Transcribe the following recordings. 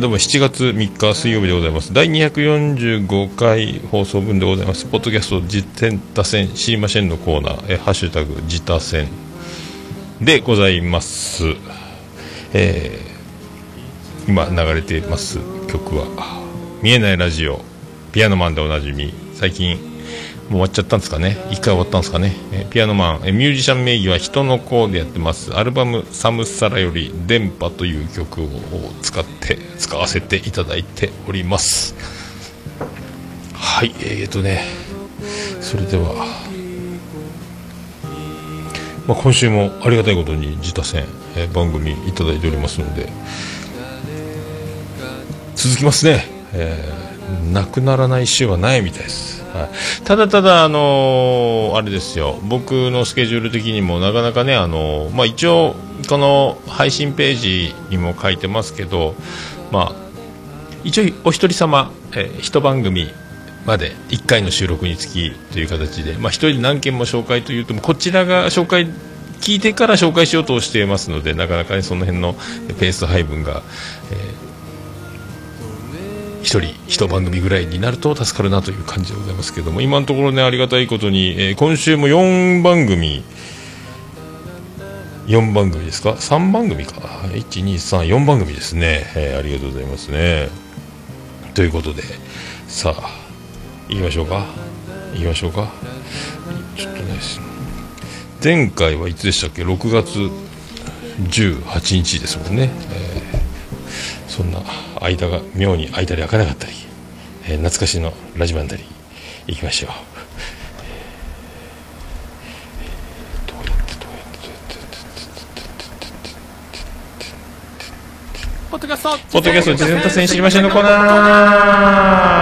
どうも7月3日水曜日でございます。第245回放送分でございます。ポッドキャスト実践多戦知りませんのコーナー。えハッシュタグ自打線でございます。えー、今流れています曲は見えないラジオピアノマンでおなじみ。最近終わっちゃったんですかね？一回終わったんですかね、えピアノマン。えミュージシャン名義は人の子でやってます。アルバム「サムサラ」より「電波」という曲を使って使わせていただいております。はいえー、とね。それでは、まあ、今週もありがたいことに自他戦、え番組いただいておりますので続きますね、えーなくならない週はないみたいです、はい、ただただ、あのーあれですよ。僕のスケジュール的にもなかなかね、あのーまあ、一応この配信ページにも書いてますけど、まあ、一応お一人様、えー一番組まで1回の収録につきという形で、まあ、一人で何件も紹介というとこちらが紹介聞いてから紹介しようとしていますのでなかなかねその辺のペース配分が、えー一人一番組ぐらいになると助かるなという感じでございますけども今のところねありがたいことに、えー今週も4番組4番組ですか？3番組か。1234番組ですね、えーありがとうございますね。ということでさあ行きましょうか。行きましょうか。ちょっとね前回はいつでしたっけ？6月18日ですもんね、えーそんな間が妙に開いたり開かなかったり、えー懐かしのラジバンダリー行きましょう、ポッドキャストポッドキャスト事前多戦知りましょうのコーナー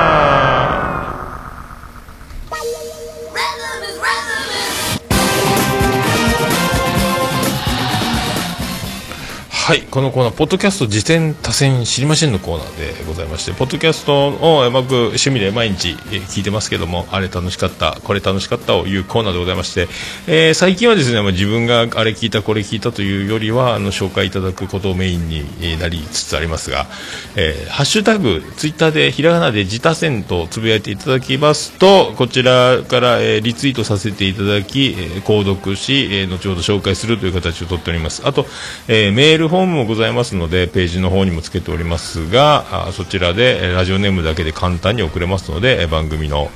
このコーナーポッドキャスト辞典多戦知りませんのコーナーでございましてポッドキャストを僕趣味で毎日聞いてますけどもあれ楽しかったこれ楽しかったをいうコーナーでございまして、えー最近はですねま自分があれ聞いたこれ聞いたというよりはあの紹介いただくことをメインになりつつありますが、えーハッシュタグツイッターでひらがなで自他戦とつぶやいていただきますとこちらから、えーリツイートさせていただき、えー購読し、えー後ほど紹介するという形をとっております。あと、えーメールフォームございますのでページの方にもつけておりますがあそちらで、ラジオネームだけで簡単に送れますので、番組の、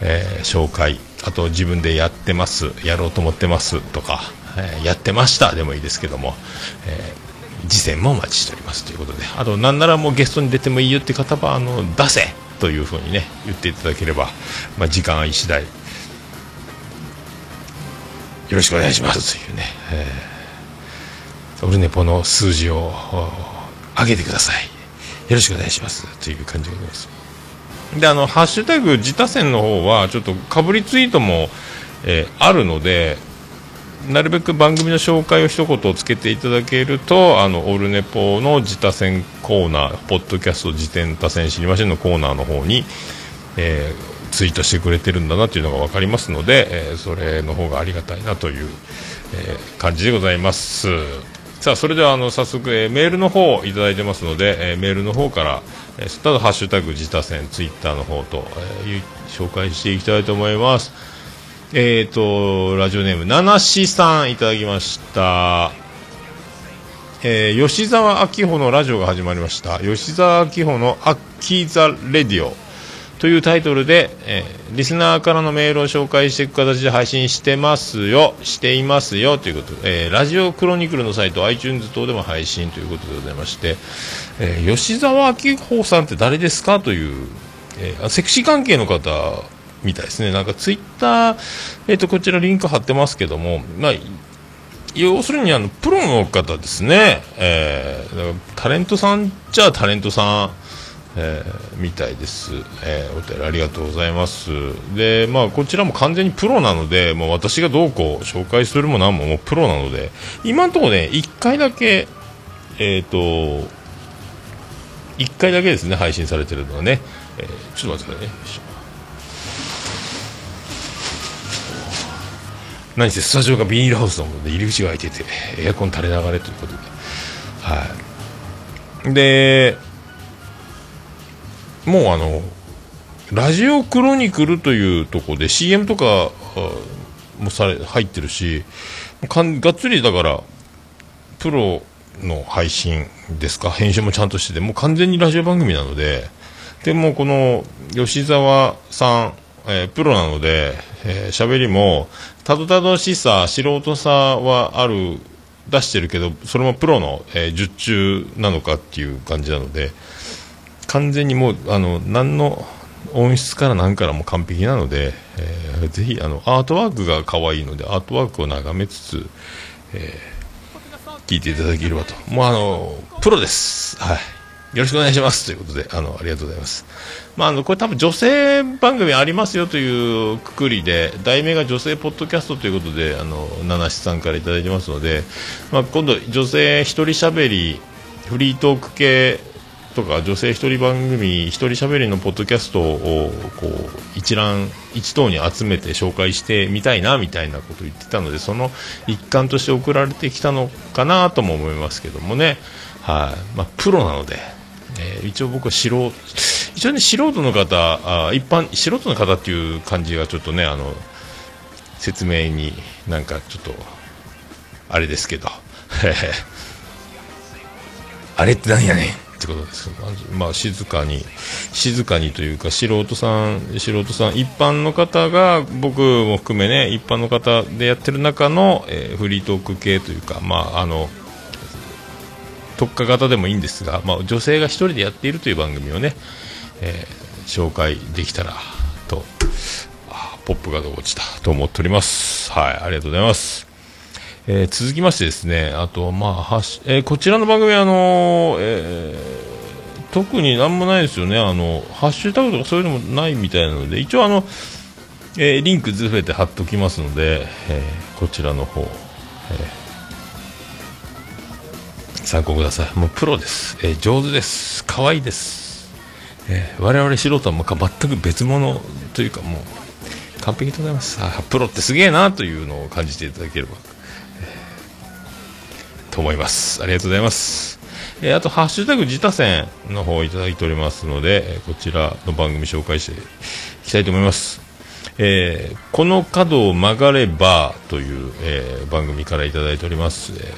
えー紹介あと自分でやってますやろうと思ってますとか、えーやってましたでもいいですけども、えー次戦もお待ちしておりますということで。あとなんならもうゲストに出てもいいよって方はあの出せというふうにね言っていただければ、まあ、時間は次第よろしくお願いしますというね、えーオルネポの数字を上げてください。よろしくお願いします。という感じでございます。であのハッシュタグ自他戦の方はちょっとかぶりツイートも、えーあるのでなるべく番組の紹介を一言つけていただけるとあのオルネポの自他戦コーナーポッドキャスト自転他戦知りませんのコーナーの方に、えーツイートしてくれてるんだなというのが分かりますので、えーそれの方がありがたいなという、えー感じでございます。さあそれではあの早速、えーメールの方いただいてますので、えーメールの方から、えーただハッシュタグ自他戦ツイッターの方と、えー紹介していきたいと思いますえーと、ラジオネーム、ななしさんいただきました。えー吉沢明穂のラジオが始まりました。吉沢明穂のアッキーザ・レディオというタイトルで、えーリスナーからのメールを紹介していく形で配信してますよ、していますよということで、えーラジオクロニクルのサイト、iTunes 等でも配信ということでございまして、えー吉沢明穂さんって誰ですかという、えーセクシー関係の方みたいですね。なんかツイッター、えっ、と、こちらリンク貼ってますけども、まあ、要するにあの、プロの方ですね。えータレントさんじゃあタレントさん、えーみたいです。えーお便りありがとうございます。で、まあ、こちらも完全にプロなので、もう私がどうこう紹介するも何ももうプロなので、今のところね、1回だけ、えっ、と、1回だけですね、配信されてるのはね。えーちょっと待ってくださいね。何せスタジオがビニールハウスなので入り口が開いててエアコン垂れ流れということではいでもうあのラジオクロニクルというところで CM とかもされ入ってるしかんがっつりだからプロの配信ですか？編集もちゃんとしててもう完全にラジオ番組なのででもこの吉沢さん、えー、プロなので喋、えー、りもたどたどしさ素人さはある出してるけどそれもプロの、えー、術中なのかっていう感じなので完全にもうあの何の音質から何からも完璧なので、えー、ぜひあのアートワークが可愛いのでアートワークを眺めつつ、えー、聞いていただければと。もうあのプロです。はい。よろしくお願いします。ということであのありがとうございます。まあ、あのこれ多分女性番組ありますよというくくりで題名が女性ポッドキャストということであの七七さんから頂いてますので、まあ、今度女性一人しゃべりフリートーク系とか女性一人番組一人しゃべりのポッドキャストをこう一覧一等に集めて紹介してみたいなみたいなことを言ってたのでその一環として送られてきたのかなとも思いますけどもね。はい、まあ、プロなので、えー、一応僕は素人一応ね素人の方あ一般素人の方っていう感じがちょっとねあの説明になんかちょっとあれですけど。あれって何やねん。ってことですまあ静かに静かにというか素人さん素人さん一般の方が僕も含めね一般の方でやってる中の、えー、フリートーク系というかまああの特化型でもいいんですが、まあ、女性が1人でやっているという番組をね、えー、紹介できたらとポップが落ちたと思っております。はいありがとうございます。えー、続きましてですね、あと、まあ、はしえー、こちらの番組、あのえー、特になんもないですよね、あの、ハッシュタグとかそういうのもないみたいなので、一応あの、えリンクずべて貼っておきますので、えこちらの方、え参考ください。もうプロです。え上手です。可愛いです。え我々素人はもう全く別物というかもう完璧でございます。プロってすげえなというのを感じていただければ。と思いますありがとうございますえー、あと、ハッシュタグ自他戦の方をいただいておりますので、こちらの番組紹介していきたいと思います。えー、この角を曲がればという、えー、番組からいただいております。えー、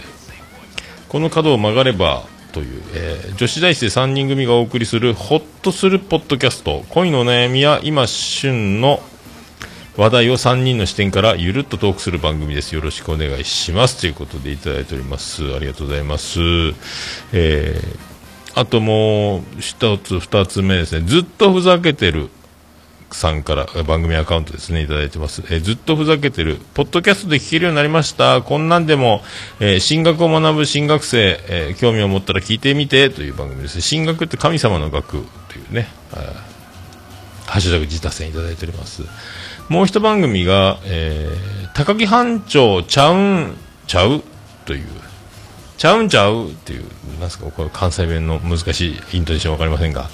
この角を曲がればという、え、女子大生3人組がお送りするホッとするポッドキャスト恋の悩みや今旬の話題を3人の視点からゆるっとトークする番組です。よろしくお願いします。ということでいただいております。ありがとうございます。えー、あともう一つ、二つ目ですね。ずっとふざけてるさんから番組アカウントですね、いただいてます。えー、ずっとふざけてる。ポッドキャストで聞けるようになりました。こんなんでも、えー、進学を学ぶ新学生、えー、興味を持ったら聞いてみてという番組です。進学って神様の学というね、ハッシュタグ自他戦いただいております。もう一番組が、えー、高木班長ちゃうんちゃう？という、ちゃうんちゃう？っていう、なんすか、これ関西弁の難しいイントネーションわかりませんが、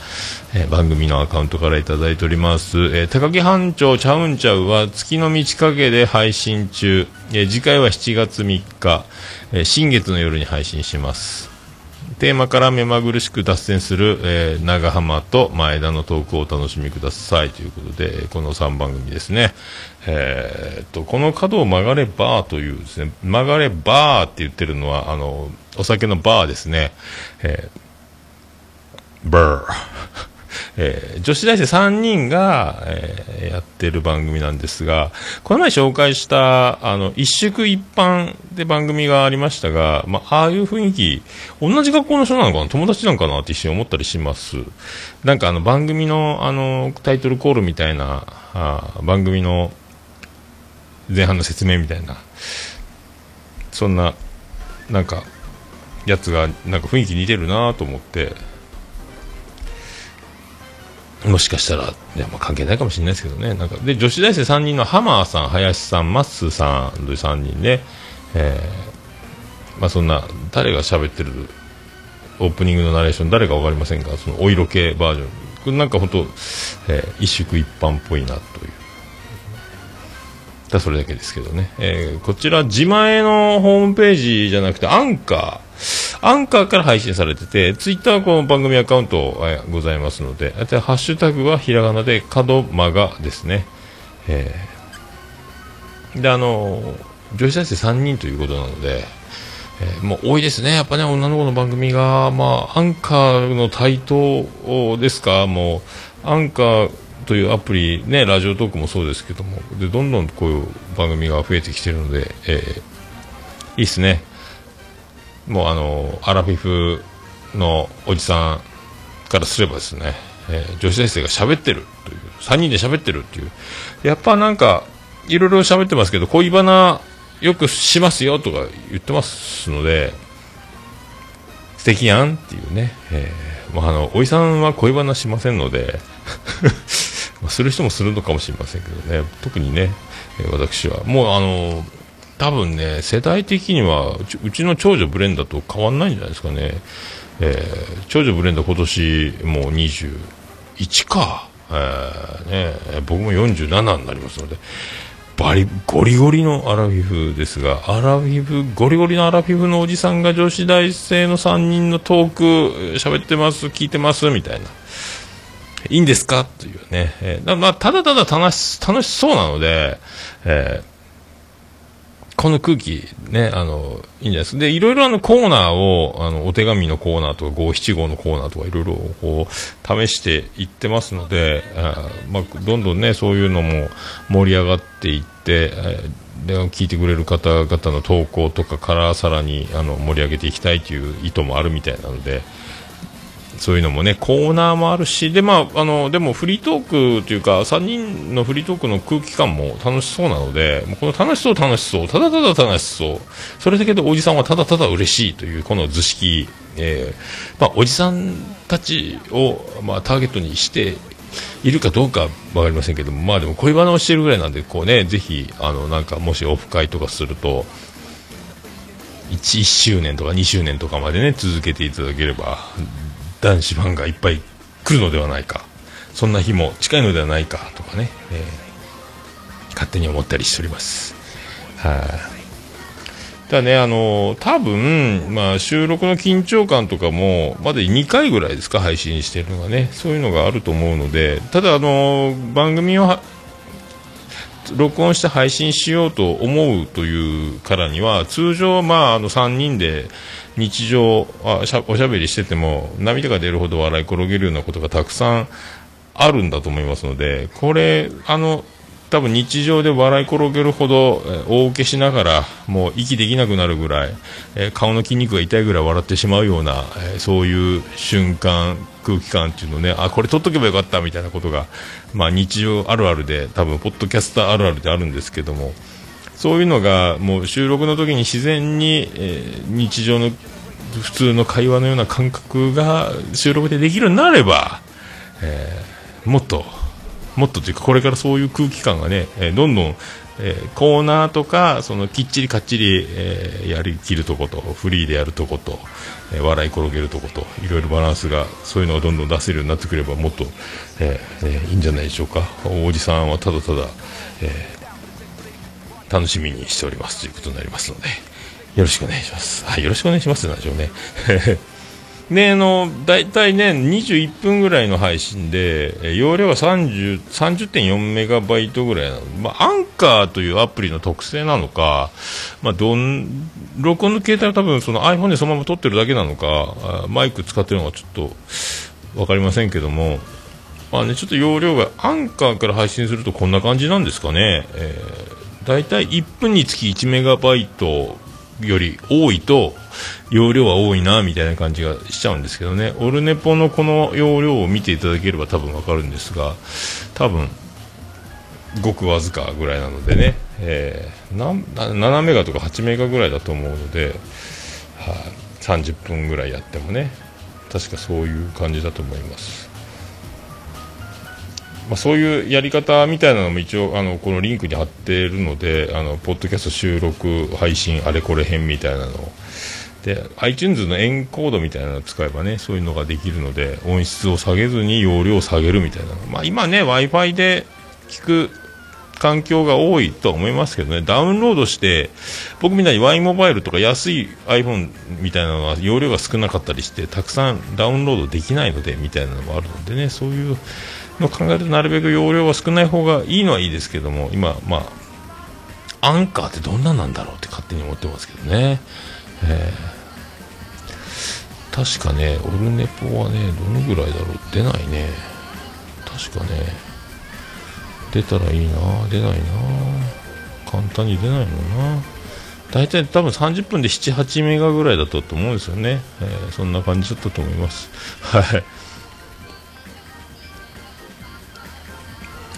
えー、番組のアカウントからいただいております。えー、高木班長ちゃうんちゃうは月の満ち欠けで配信中、えー、次回は7月3日、えー、新月の夜に配信します。テーマから目まぐるしく脱線する、えー、長浜と前田のトークをお楽しみくださいということで、この3番組ですね。えー、っと、この角を曲がればというですね、曲がればって言ってるのは、あの、お酒のバーですね。えー、バー。えー、女子大生3人が、えー、やってる番組なんですが、この前紹介した、あの、一宿一般で番組がありましたが、まあ、ああいう雰囲気、同じ学校の人なのかな？友達なんかな？って一瞬思ったりします。なんかあの、番組の、あの、タイトルコールみたいな、あ番組の前半の説明みたいな、そんな、なんか、やつが、なんか雰囲気似てるなと思って、もしかしたら、ねまあ、関係ないかもしれないですけどね。なんかで女子大生3人のハマーさん、林さん、まっすーさんという3人で、えー、まあ、そんな誰が喋ってるオープニングのナレーション誰か分かりませんがそのお色気バージョン。これなんか本当、えー、一宿一般っぽいなという。だそれだけですけどね、えー、こちら自前のホームページじゃなくてアンカー。アンカーから配信されてて、ツイッターはこの番組アカウントございますので、ハッシュタグはひらがなで、角間がですね。えー、で、あの、女子大生3人ということなので、えー、もう多いですね、やっぱね、女の子の番組が、まあ、アンカーの台頭ですか、もう、アンカーというアプリ、ね、ラジオトークもそうですけども、でどんどんこういう番組が増えてきてるので、えー、いいっすね。もうあの、アラフィフのおじさんからすればですね、えー、女子大生が喋ってるという、3人で喋ってるっていう、やっぱなんか、いろいろ喋ってますけど、恋バナよくしますよとか言ってますので、素敵やんっていうね、えー、まあ、あの、おじさんは恋バナしませんので する人もするのかもしれませんけどね、特にね、私は、もうあの、多分ね、世代的にはうちの長女ブレンダーと変わんないんじゃないですかね、えー、長女ブレンダー今年もう21か、えーね、僕も47になりますので、バリゴリゴリのアラフィフですが、アラフィフ、ゴリゴリのアラフィフのおじさんが女子大生の3人のトーク喋ってます、聞いてます、みたいな。いいんですか？というね。えー、まあ、ただただ楽し、楽しそうなので、えーこの空気、ね、あの、いいんじゃないですか。で、いろいろあのコーナーを、あの、お手紙のコーナーとか、五七五のコーナーとか、いろいろこう、試していってますので、あまあ、どんどんね、そういうのも盛り上がっていって、で、聞いてくれる方々の投稿とかからさらに、あの、盛り上げていきたいという意図もあるみたいなので、そういうのもね、コーナーもあるし、で、まあ、あの、でもフリートークというか、3人のフリートークの空気感も楽しそうなので、もうこの楽しそう楽しそう、ただただ楽しそう、それだけでおじさんはただただ嬉しいという、この図式、えー、まあ、おじさんたちを、まあ、ターゲットにしているかどうかわかりませんけども、まあでも恋バナをしてるぐらいなんで、こうね、ぜひ、あの、なんかもしオフ会とかすると、1, 1周年とか2周年とかまでね、続けていただければ、男子ファンがいっぱい来るのではないか。そんな日も近いのではないかとかね、えー、勝手に思ったりしております。はい、ただねあの多分、まあ、収録の緊張感とかもまだ2回ぐらいですか配信してるのがね。そういうのがあると思うのでただあの番組を録音して配信しようと思うというからには通常、まあ、あの3人で日常あしゃおしゃべりしてても涙が出るほど笑い転げるようなことがたくさんあるんだと思いますのでこれあの多分日常で笑い転げるほど、大受けしながらもう息できなくなるぐらい、え顔の筋肉が痛いぐらい笑ってしまうような、えそういう瞬間空気感っていうのねあこれ撮っとけばよかったみたいなことが、まあ、日常あるあるで多分ポッドキャスターあるあるであるんですけどもそういうのがもう収録の時に自然に、えー、日常の普通の会話のような感覚が収録でできるようになれば、えー、もっともっとというかこれからそういう空気感がね、えー、どんどん、えー、コーナーとかそのきっちりかっちり、えー、やりきるとことフリーでやるとこと、え笑い転げるとこといろいろバランスがそういうのがどんどん出せるようになってくればもっと、えー、いいんじゃないでしょうか。おじさんはただただ、え楽しみにしておりますということになりますので、よろしくお願いします。はい、よろしくお願いしますなんでしょうね。で、あの、大体ね、21分ぐらいの配信で、容量が30 30.4メガバイトぐらいなの。まあ、アンカーというアプリの特性なのか、まあ、どん、録音の携帯は多分その iPhone でそのまま撮ってるだけなのか、マイク使ってるのかちょっとわかりませんけども、まあね、ちょっと容量がアンカーから配信するとこんな感じなんですかね。えー、大体1分につき1メガバイトより多いと容量は多いなみたいな感じがしちゃうんですけどねオルネポのこの容量を見ていただければ多分わかるんですが多分ごくわずかぐらいなのでね、えー、7メガとか8メガぐらいだと思うので、はあ、30分ぐらいやってもね確かそういう感じだと思います。まあ、そういうやり方みたいなのも一応あのこのリンクに貼っているのであのポッドキャスト収録配信あれこれ編みたいなの。をで iTunes のエンコードみたいなのを使えばねそういうのができるので音質を下げずに容量を下げるみたいなまあ、今ね w i f i で聞く環境が多いとは思いますけどね、ダウンロードして、僕みたいに Y モバイルとか安い iPhone みたいなのは容量が少なかったりして、たくさんダウンロードできないので、みたいなのもあるのでね、そういうのを考えるとなるべく容量は少ない方がいいのはいいですけども、今、まあ、アンカーってどんななんだろうって勝手に思ってますけどね。えー、確かね、オルネポはね、どのぐらいだろう？出ないね。確かね、出たらいいな出ないな簡単に出ないのな大体多分30分で78メガぐらいだったと思うんですよね、えー、そんな感じだったと思います はい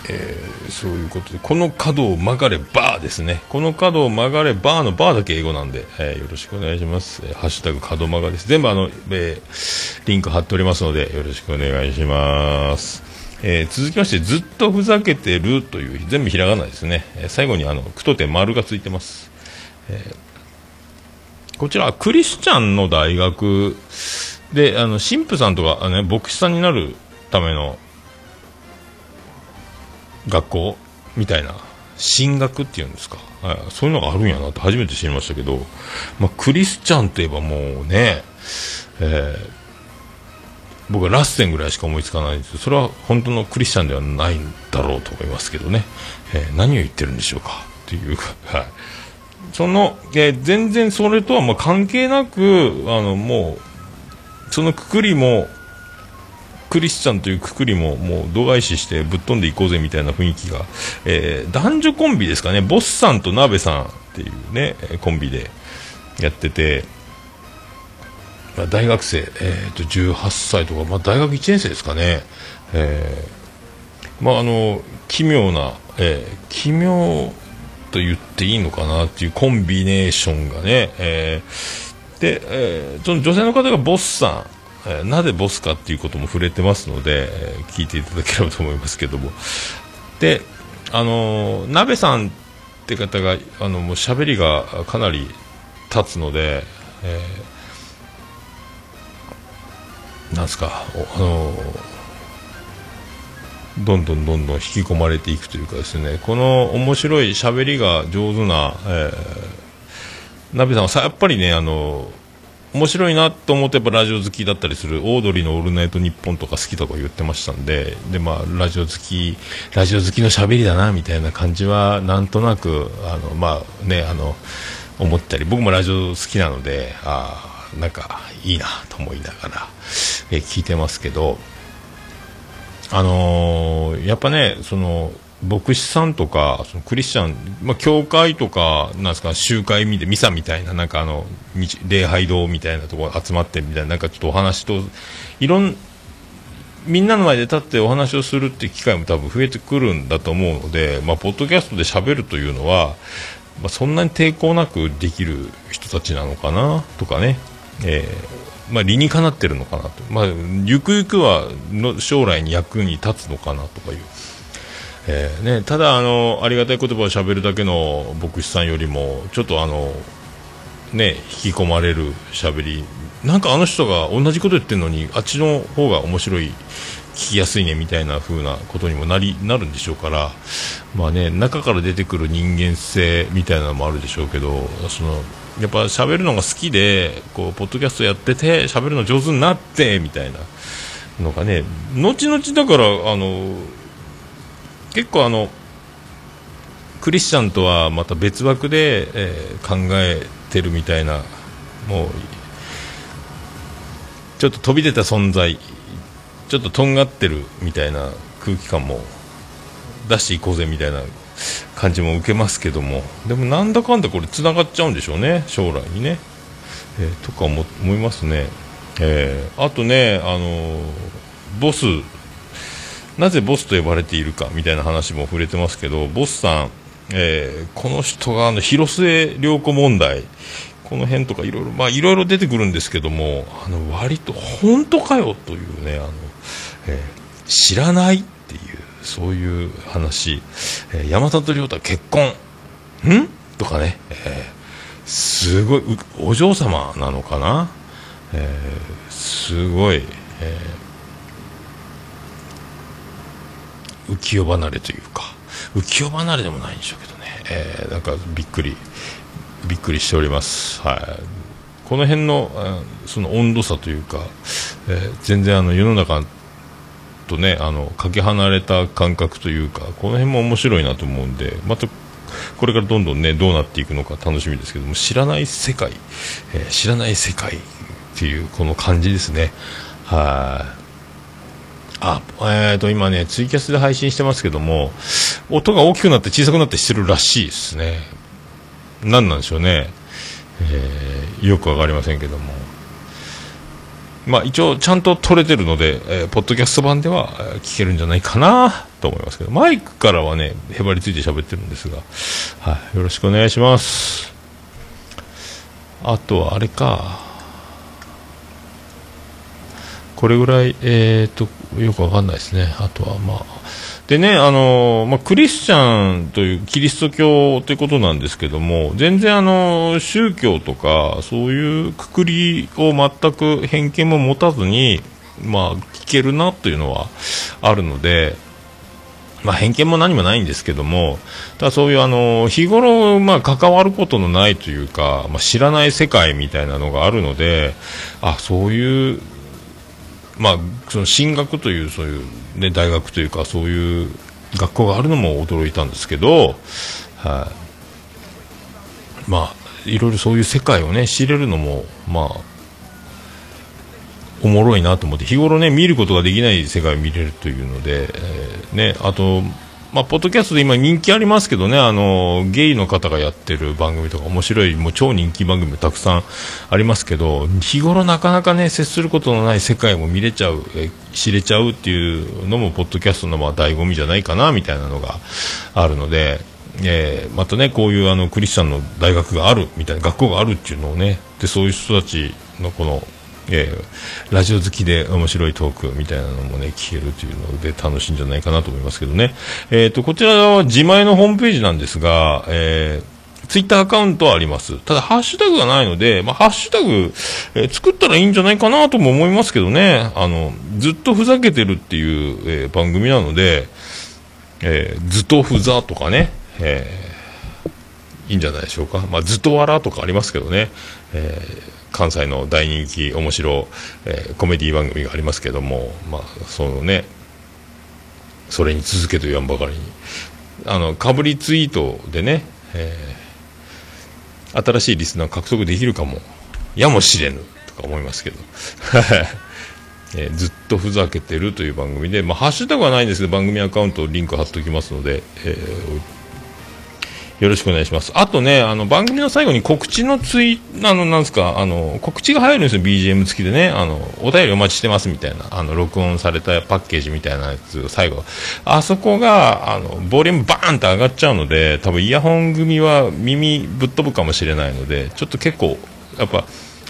えー、そういうことで、この角を曲がれバーですね。この角を曲がれバーのバーだけ英語なんで、えー、よろしくお願いします。えー、ハッシュタグ角曲がです。全部あの、えー、リンク貼っておりますので、よろしくお願いします。えー、続きまして、ずっとふざけてるという、全部ひらがなですね。えー、最後にあの、句と点丸がついてます。えー、こちらクリスチャンの大学で、あの、神父さんとか、あのね、牧師さんになるための学校みたいな、進学っていうんですか。はい、そういうのがあるんやなって初めて知りましたけど、まあ、クリスチャンといえばもうね、えー僕はラッセンぐらいしか思いつかないんですそれは本当のクリスチャンではないんだろうと思いますけどね、えー、何を言ってるんでしょうか。っていうか、はい、その、えー、全然それとはまあ関係なくあのもうそのくくりもクリスチャンというくくりももう度外視してぶっ飛んでいこうぜみたいな雰囲気が、えー、男女コンビですかね。ボスさんと鍋さんっていうねコンビでやってて大学生、えーと、18歳とか、まあ、大学1年生ですかね、えー、まあ、あの奇妙な、えー、奇妙と言っていいのかなっていうコンビネーションがね、えー、で、えー、その女性の方がボスさん、えー、なぜボスかっていうことも触れてますので、えー、聞いていただければと思いますけども。であの鍋さんって方があのもう喋りがかなり立つので、えーなんすかあのどんどんどんどん引き込まれていくというかですねこの面白い喋りが上手な、えー、ナベさんはさやっぱりねあの面白いなと思ってやっぱラジオ好きだったりするオードリーの「オールナイトニッポン」とか好きとか言ってましたんでで、まあ、ラジオ好きラジオ好きの喋りだなみたいな感じはなんとなくあの、まあね、あの思ったり僕もラジオ好きなのであなんかいいなと思いながら、え聞いてますけど、あのー、やっぱね、その、牧師さんとか、そのクリスチャン、まあ、教会とか、なんですか、集会見て、ミサみたいな、なんかあの、礼拝堂みたいなところ集まってみたいな、なんかちょっとお話と、いろん、みんなの前で立ってお話をするって機会も多分増えてくるんだと思うので、まあ、ポッドキャストで喋るというのは、まあ、そんなに抵抗なくできる人たちなのかな、とかね、えー、まあ、理にかなってるのかなと、まあ、ゆくゆくはの将来に役に立つのかなとかいう、えーね、ただあの、ありがたい言葉をしゃべるだけの牧師さんよりも、ちょっとあの、ね、引き込まれるしゃべり、なんかあの人が同じこと言ってるのに、あっちの方が面白い、聞きやすいねみたいな風なことにもなりなるんでしょうから、まあね、中から出てくる人間性みたいなのもあるでしょうけど、そのやっぱ喋るのが好きでこうポッドキャストやってて喋るの上手になってみたいな。のがね後々だからあの結構あのクリスチャンとはまた別枠で、えー、考えてるみたいなもうちょっと飛び出た存在ちょっととんがってるみたいな空気感も出していこうぜみたいな感じも受けますけども。でもなんだかんだこれつながっちゃうんでしょうね。将来にね、えー、とか思いますね、えー、あとねあの、ボス。なぜボスと呼ばれているかみたいな話も触れてますけどボスさん、えー、この人があの広末涼子問題。この辺とかいろいろまあいろいろ出てくるんですけどもあの割と本当かよというねあの、えー、知らないっていう。そういう話、えー、山里亮太結婚。ん？とかね、えー、すごいお嬢様なのかな、えー、すごい、えー、浮世離れというか。浮世離れでもないんでしょうけどね、えー、なんかびっくりびっくりしております。はい。この辺のその温度差というか、えー、全然あの世の中とねあのかけ離れた感覚というかこの辺も面白いなと思うんでまたこれからどんどんねどうなっていくのか楽しみですけども知らない世界、えー、知らない世界っていうこの感じですねはいあ、えーと、今ね、ツイキャスで配信してますけども、音が大きくなって小さくなってしてるらしいですね。何なんでしょうね。えー、よくわかりませんけども。まあ一応ちゃんと撮れてるので、えー、ポッドキャスト版では聞けるんじゃないかなと思いますけど、マイクからはね、へばりついて喋ってるんですが、はい、よろしくお願いします。あとはあれか、これぐらい、えーと、よくわかんないですね。あとはまあ、でね、あのまあ、クリスチャンというキリスト教ということなんですけども、全然あの宗教とか、そういうくくりを全く偏見も持たずに、まあ、聞けるなというのはあるので、まあ、偏見も何もないんですけども、ただそういうあの日頃、まあ、関わることのないというか、まあ、知らない世界みたいなのがあるので、あそういうまあ、その進学というそういう、ね、大学というかそういう学校があるのも驚いたんですけど、はい、まあ、いろいろそういう世界をね知れるのも、まあ、おもろいなと思って日頃ね見ることができない世界を見れるというので、えー、ね、あとまあ、ポッドキャストで今人気ありますけどね、あの、ゲイの方がやってる番組とか面白い、もう超人気番組たくさんありますけど、日頃なかなかね、接することのない世界も見れちゃう、え知れちゃうっていうのも、ポッドキャストのまあ醍醐味じゃないかな、みたいなのがあるので、えー、またね、こういうあの、クリスチャンの大学がある、みたいな、学校があるっていうのをね、で、そういう人たちのこの、えー、ラジオ好きで面白いトークみたいなのもね、聞けるというので楽しいんじゃないかなと思いますけどね。えっ、ー、と、こちらは自前のホームページなんですが、えー、ツイッターアカウントはあります。ただ、ハッシュタグがないので、まあ、ハッシュタグ、えー、作ったらいいんじゃないかなとも思いますけどね。あの、ずっとふざけてるっていう、えー、番組なので、えー、ずっとふざとかね、えー、いいんじゃないでしょうか。まあ、ずっと笑とかありますけどね。えー関西の大人気面白、えー、コメディ番組がありますけども、まあ、そのねそれに続けと言わんばかりに。あのかぶりツイートでね、えー、新しいリスナー獲得できるかもやもしれぬとか思いますけど。えー、ずっとふざけてるという番組で、まあ、ハッシュタグはないんですけど番組アカウントリンク貼っておきますので、えー、よろしくお願いします。あとね、あの、番組の最後に告知のツイ、あの、なんですか、あの、告知が入るんですよ、BGM 付きでね。あの、お便りお待ちしてますみたいな、あの、録音されたパッケージみたいなやつ、最後。あそこが、あの、ボリュームバーンと上がっちゃうので、多分イヤホン組は耳ぶっ飛ぶかもしれないので、ちょっと結構、やっぱ、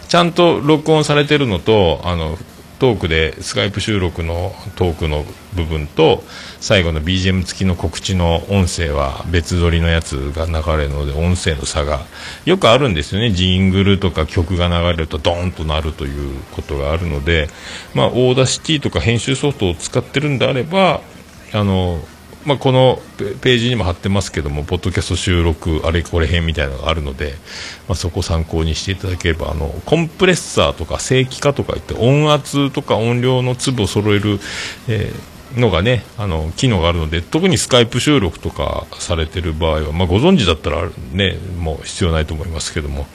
ちゃんと録音されてるのと、あの、トークでスカイプ収録のトークの部分と最後の BGM 付きの告知の音声は別撮りのやつが流れるので音声の差がよくあるんですよね。ジングルとか曲が流れるとドーンとなるということがあるので、まあ、 Audacity とか編集ソフトを使ってるんであればあのまあ、このページにも貼ってますけども、ポッドキャスト収録あれこれ編みたいなのがあるので、まあ、そこを参考にしていただければ、あの、コンプレッサーとか正規化とか言って、音圧とか音量の粒を揃える、えー、のがね、あの、機能があるので、特にスカイプ収録とかされてる場合は、まあ、ご存知だったらね、もう必要ないと思いますけども、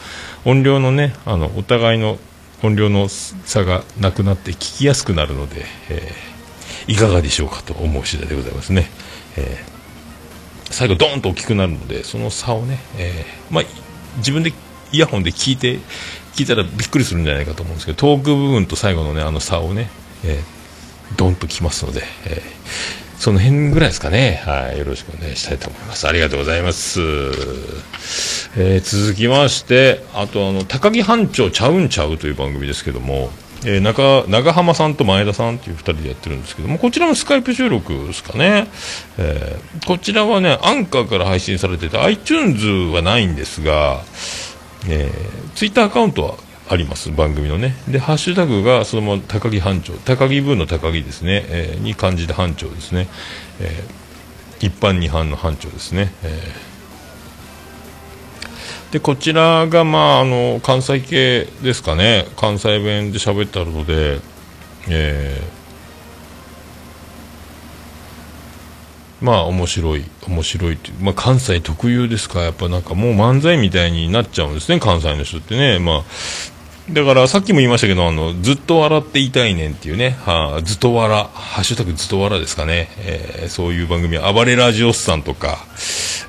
音量のね、あの、お互いの音量の差がなくなって聞きやすくなるので、えー、いかがでしょうかと思う次第でございますね。えー、最後ドーンと大きくなるのでその差をね、えー、まあ、自分でイヤホンで聞いて聞いたらびっくりするんじゃないかと思うんですけどトーク部分と最後のねあの差をね、えー、ドンときますので、えー、その辺ぐらいですかね、はい、よろしくお願いしたいと思います。ありがとうございます、えー、続きましてあとあの高木班長ちゃうんちゃうという番組ですけどもえー、中長浜さんと前田さんという2人でやってるんですけどもこちらもスカイプ収録ですかね、えー、こちらはねアンカーから配信されてて iTunes はないんですが、えー、ツイッターアカウントはあります番組のね。でハッシュタグがそのまま高木班長高木分の高木ですね、えー、に漢字で班長ですね、え一般二班の班長ですね、えー、でこちらが、まあ、あの関西系ですかね。関西弁で喋ってあるので、えー、まあ面白い面白いって、まあ、関西特有ですか。やっぱなんかもう漫才みたいになっちゃうんですね関西の人ってね。まあだからさっきも言いましたけどあのずっと笑っていたいねんっていうね、はあ、ずっと笑ハッシュタグずっと笑ですかね、えー、そういう番組暴れラジオスさんとか、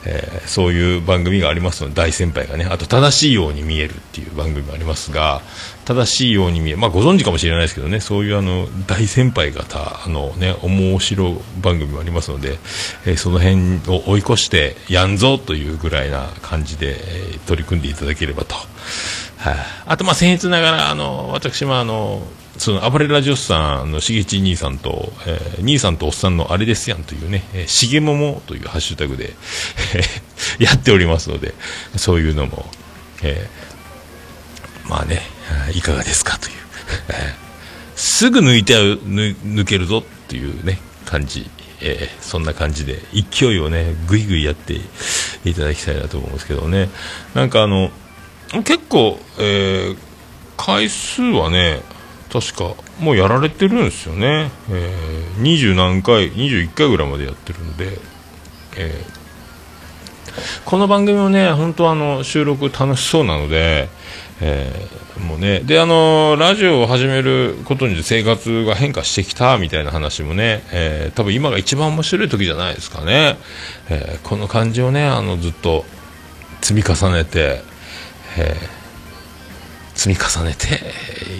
えー、そういう番組がありますので大先輩がねあと正しいように見えるっていう番組もありますが正しいように見えるまあご存知かもしれないですけどねそういうあの大先輩方のね面白番組もありますので、えー、その辺を追い越してやんぞというぐらいな感じで、え取り組んでいただければと。はい、あと、まあ、僭越ながら、あの、私も、あの、その、暴れラジオスさんのしげち兄さんと、えー、兄さんとおっさんのあれですやんというね、えー、しげももというハッシュタグでやっておりますので、そういうのも、えー、まあね、いかがですかという。すぐ抜いて抜けるぞっていうね、感じ。えー、そんな感じで、勢いをね、ぐいぐいやっていただきたいなと思うんですけどね。なんかあの、結構、えー、回数はね、確かもうやられてるんですよね、えー、20何回、21回ぐらいまでやってるんで、えー、この番組もね、本当あの収録楽しそうなので、えー、もうね、で、あのラジオを始めることによって生活が変化してきたみたいな話もね、えー、多分今が一番面白い時じゃないですかね、え、この感じをね、あのずっと積み重ねて、えー、積み重ねて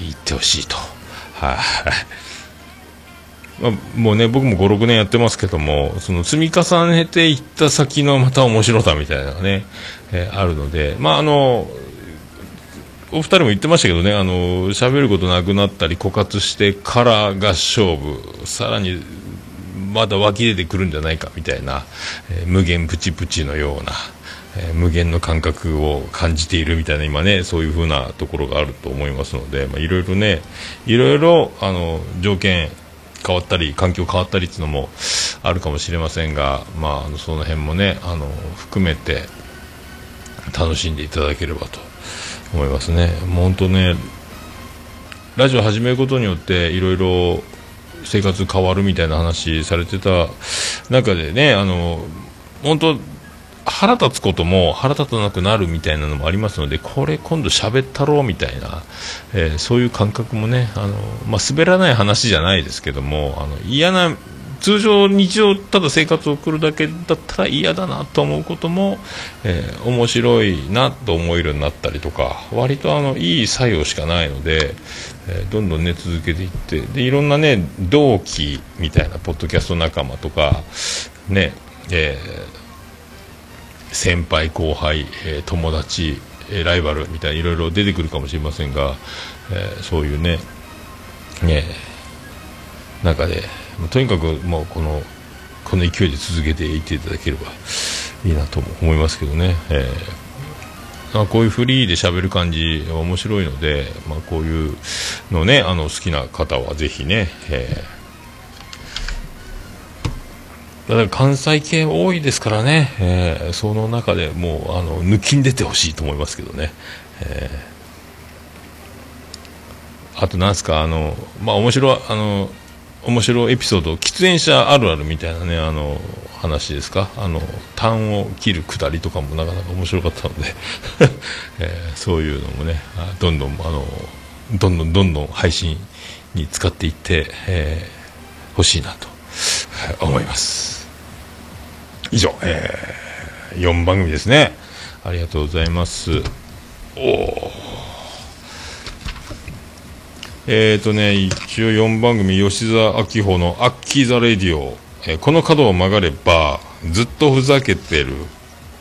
いってほしいと。はい、まあ、もうね、僕も5、6年やってますけども、その積み重ねていった先のまた面白さみたいなのがね、えー、あるので、まあ、あの、お二人も言ってましたけどね、あの、喋ることなくなったり、枯渇してからが勝負、さらに、まだ湧き出てくるんじゃないかみたいな、えー、無限プチプチのような、えー、無限の感覚を感じているみたいな今ねそういう風なところがあると思いますので、まあ、いろいろねいろいろあの条件変わったり環境変わったりっていうのもあるかもしれませんが、まあ、のその辺もねあの含めて楽しんでいただければと思いますね。もう本当ねラジオ始めることによっていろいろ生活変わるみたいな話されてた中でねあの本当腹立つことも腹立たなくなるみたいなのもありますのでこれ今度喋ったろうみたいな、えー、そういう感覚もねあの、まあ、滑らない話じゃないですけどもあの嫌な通常日常ただ生活を送るだけだったら嫌だなと思うことも、えー、面白いなと思えるようになったりとか割とあのいい作用しかないので、えー、どんどんね続けていってでいろんなね同期みたいなポッドキャスト仲間とかねえー先輩後輩、え、友達、え、ライバルみたいないろいろ出てくるかもしれませんが、え、そういうねね中でとにかくもうこのこの勢いで続けていっていただければいいなと思いますけどね、えー、まあ、こういうフリーで喋る感じ面白いので、まあ、こういうのねあの好きな方はぜひね、えーだから関西系多いですからね、えー、その中でもうあの抜きん出てほしいと思いますけどね、えー、あとなんすかあのまあ面白あの面白いエピソード喫煙者あるあるみたいなねあの話ですか。あの痰を切るくだりとかもなかなか面白かったので、えー、そういうのもねどんどんあのどんどんどんどん配信に使っていってほ、えー、しいなと。思います。以上、えー、4番組ですね。ありがとうございます。おえーとね、一応4番組、吉沢明穂のアッキーザレディオ、えー、この角を曲がれば、ずっとふざけてる、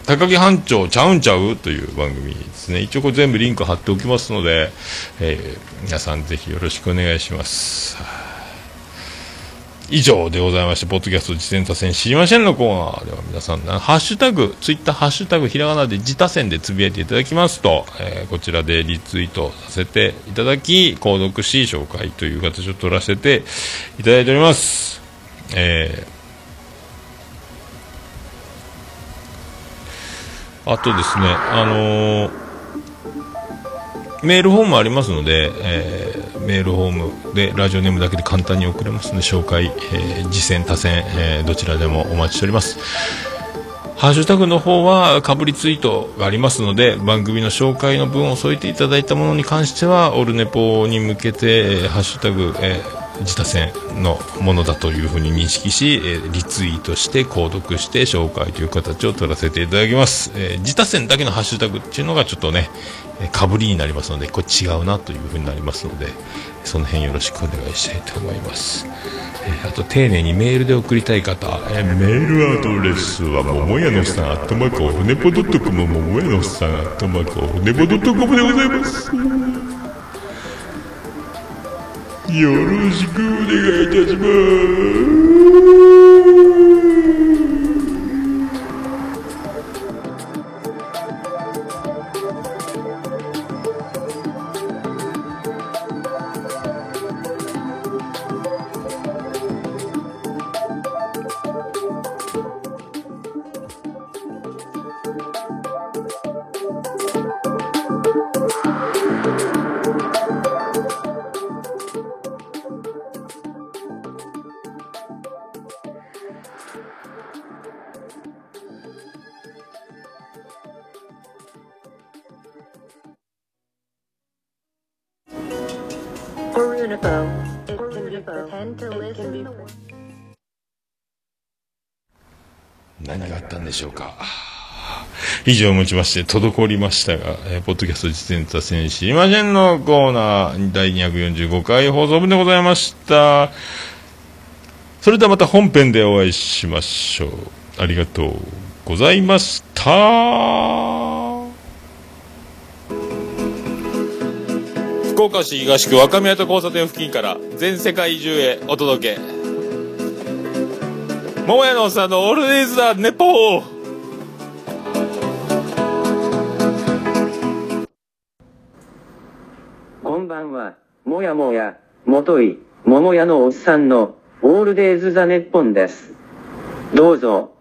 高木班長ちゃうんちゃう？という番組ですね。一応これ全部リンク貼っておきますので、えー、皆さんぜひよろしくお願いします。以上でございまして、ポッドキャスト自転車線知りませんのコーナーでは皆さん、ハッシュタグ、ツイッターハッシュタグ、ひらがなで自他線でつぶやいていただきますと、えー、こちらでリツイートさせていただき、購読し、紹介という形を取らせていただいております。えあとですね、あのーメールフォームありますので、えーメールフォームでラジオネームだけで簡単に送れますので紹介、えー次戦多戦、えーどちらでもお待ちしております。ハッシュタグの方はかぶりツイートがありますので番組の紹介の文を添えていただいたものに関してはオルネポに向けて、えーハッシュタグ、えー自他戦のものだというふうに認識し、えーリツイートして購読して紹介という形を取らせていただきます、えー自他戦だけのハッシュタグっていうのがちょっとねえーかぶりになりますのでこれ違うなというふうになりますのでその辺よろしくお願いしたいと思います、えーあと丁寧にメールで送りたい方、えーメールアドレスは桃屋のさんアットマークオルネポドットコム。桃屋のさんアットマークオルネポドットコムでございます。よろしくお願いいたします「何があったんでしょうか。以上をもちまして滞りましたが、えーポッドキャスト実演多戦知りませんのコーナー第245回放送分でございました。それではまた本編でお会いしましょう。ありがとうございました。福岡市東区若宮と交差点付近から全世界中へお届け。桃屋のおっさんのオールディーズ・ザ・ネポー。こんばんは、もやもや、もとい、桃屋のおっさんの、オールデイズ・ザ・ネッポンです。どうぞ、